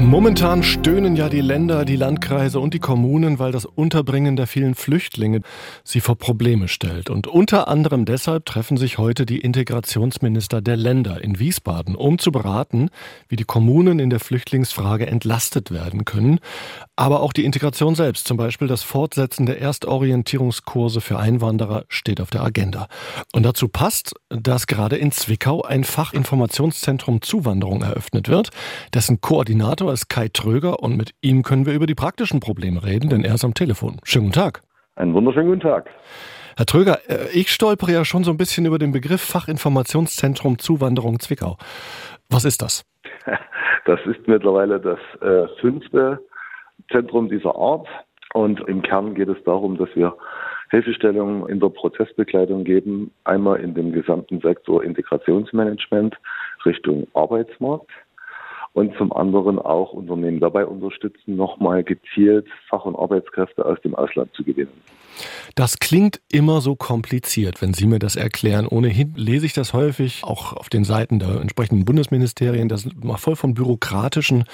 Momentan stöhnen ja die Länder, die Landkreise und die Kommunen, weil das Unterbringen der vielen Flüchtlinge sie vor Probleme stellt. Und unter anderem deshalb treffen sich heute die Integrationsminister der Länder in Wiesbaden, um zu beraten, wie die Kommunen in der Flüchtlingsfrage entlastet werden können. Aber auch die Integration selbst, zum Beispiel das Fortsetzen der Erstorientierungskurse für Einwanderer, steht auf der Agenda. Und dazu passt, dass gerade in Zwickau ein Fachinformationszentrum Zuwanderung eröffnet wird, dessen Koordinator Name ist Kai Tröger und mit ihm können wir über die praktischen Probleme reden, denn er ist am Telefon. Schönen guten Tag. Einen wunderschönen guten Tag. Herr Tröger, äh, ich stolpere ja schon so ein bisschen über den Begriff Fachinformationszentrum Zuwanderung Zwickau. Was ist das? Das ist mittlerweile das äh, fünfte Zentrum dieser Art. Und im Kern geht es darum, dass wir Hilfestellungen in der Prozessbegleitung geben. Einmal in dem gesamten Sektor Integrationsmanagement Richtung Arbeitsmarkt und zum anderen auch Unternehmen dabei unterstützen, nochmal gezielt Fach- und Arbeitskräfte aus dem Ausland zu gewinnen. Das klingt immer so kompliziert, wenn Sie mir das erklären. Ohnehin lese ich das häufig auch auf den Seiten der entsprechenden Bundesministerien, das macht voll von bürokratischen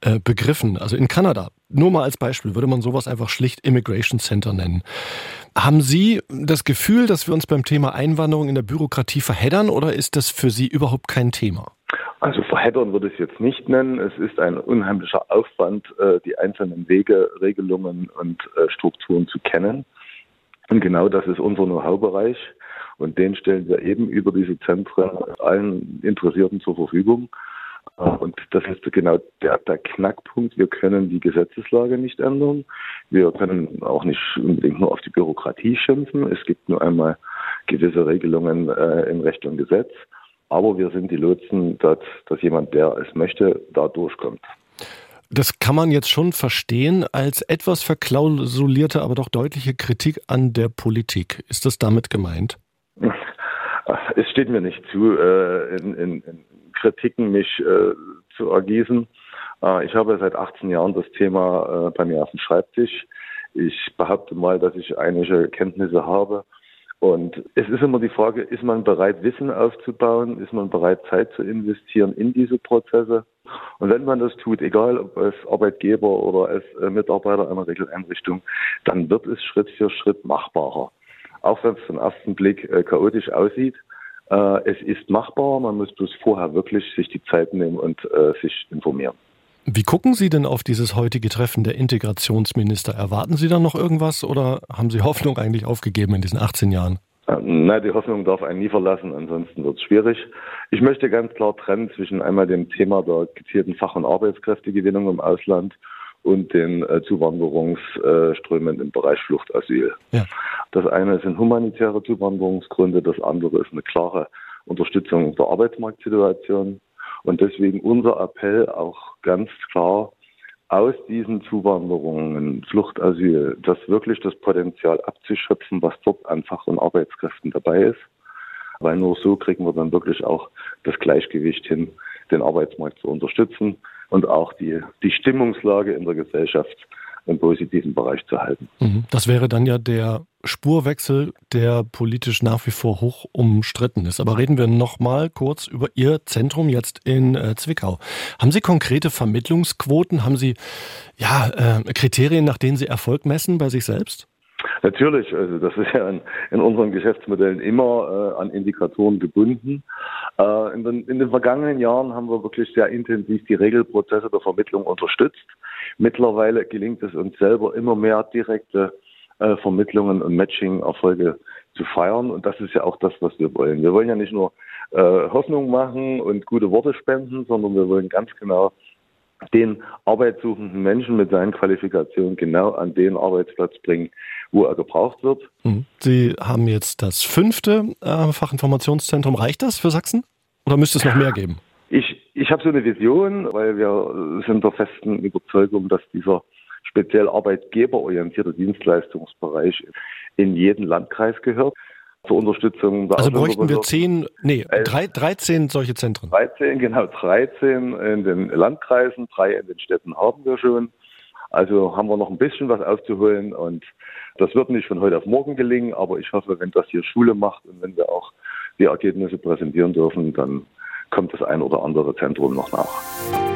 äh, Begriffen. Also in Kanada, nur mal als Beispiel, würde man sowas einfach schlicht Immigration Center nennen. Haben Sie das Gefühl, dass wir uns beim Thema Einwanderung in der Bürokratie verheddern oder ist das für Sie überhaupt kein Thema? Also verheddern würde ich es jetzt nicht nennen. Es ist ein unheimlicher Aufwand, äh, die einzelnen Wege, Regelungen und äh, Strukturen zu kennen. Und genau das ist unser Know-how-Bereich. Und den stellen wir eben über diese Zentren allen Interessierten zur Verfügung. Äh, und das ist genau der, der, Knackpunkt. Wir können die Gesetzeslage nicht ändern. Wir können auch nicht unbedingt nur auf die Bürokratie schimpfen. Es gibt nur einmal gewisse Regelungen äh, in Recht und Gesetz. Aber wir sind die Lotsen, dass, dass jemand, der es möchte, da durchkommt. Das kann man jetzt schon verstehen als etwas verklausulierte, aber doch deutliche Kritik an der Politik. Ist das damit gemeint? Es steht mir nicht zu, äh, in, in, in Kritiken mich äh, zu ergießen. Äh, ich habe seit 18 Jahren das Thema bei mir auf dem Schreibtisch. Ich behaupte mal, dass ich einige Kenntnisse habe und es ist immer die Frage, ist man bereit, Wissen aufzubauen? Ist man bereit, Zeit zu investieren in diese Prozesse? Und wenn man das tut, egal ob als Arbeitgeber oder als äh, Mitarbeiter einer Regeleinrichtung, dann wird es Schritt für Schritt machbarer. Auch wenn es zum ersten Blick äh, chaotisch aussieht, äh, es ist machbar. Man muss bloß vorher wirklich sich die Zeit nehmen und sich informieren. Wie gucken Sie denn auf dieses heutige Treffen der Integrationsminister? Erwarten Sie da noch irgendwas oder haben Sie Hoffnung eigentlich aufgegeben in diesen 18 Jahren? Nein, die Hoffnung darf einen nie verlassen, ansonsten wird es schwierig. Ich möchte ganz klar trennen zwischen einmal dem Thema der gezielten Fach- und Arbeitskräftegewinnung im Ausland und den äh, Zuwanderungsströmen im Bereich Fluchtasyl. Ja. Das eine sind humanitäre Zuwanderungsgründe, das andere ist eine klare Unterstützung der Arbeitsmarktsituation. Und deswegen unser Appell auch ganz klar, aus diesen Zuwanderungen, Fluchtasyl, das wirklich das Potenzial abzuschöpfen, was dort an Fach- und Arbeitskräften dabei ist. Weil nur so kriegen wir dann wirklich auch das Gleichgewicht hin, den Arbeitsmarkt zu unterstützen und auch die, die Stimmungslage in der Gesellschaft im positiven Bereich zu halten. Mhm. Das wäre dann ja der Spurwechsel, der politisch nach wie vor hoch umstritten ist. Aber reden wir noch mal kurz über Ihr Zentrum jetzt in äh, Zwickau. Haben Sie konkrete Vermittlungsquoten? Haben Sie ja äh, Kriterien, nach denen Sie Erfolg messen bei sich selbst? Natürlich, also das ist ja in, in unseren Geschäftsmodellen immer äh, an Indikatoren gebunden. Äh, in, den, in, den, vergangenen Jahren haben wir wirklich sehr intensiv die Regelprozesse der Vermittlung unterstützt. Mittlerweile gelingt es uns selber immer mehr direkte äh, Vermittlungen und Matching-Erfolge zu feiern. Und das ist ja auch das, was wir wollen. Wir wollen ja nicht nur äh, Hoffnung machen und gute Worte spenden, sondern wir wollen ganz genau den arbeitssuchenden Menschen mit seinen Qualifikationen genau an den Arbeitsplatz bringen, wo er gebraucht wird. Mhm. Sie haben jetzt das fünfte äh, Fachinformationszentrum. Reicht das für Sachsen? Oder müsste es noch mehr geben? Ich, ich habe so eine Vision, weil wir sind der festen Überzeugung, dass dieser speziell arbeitgeberorientierte Dienstleistungsbereich in jeden Landkreis gehört. Zur Unterstützung der Also bräuchten wir zehn, nee, drei, 13 solche Zentren. 13, genau, 13 in den Landkreisen, drei in den Städten haben wir schon. Also haben wir noch ein bisschen was aufzuholen und das wird nicht von heute auf morgen gelingen, aber ich hoffe, wenn das hier Schule macht und wenn wir auch die Ergebnisse präsentieren dürfen, dann kommt das ein oder andere Zentrum noch nach.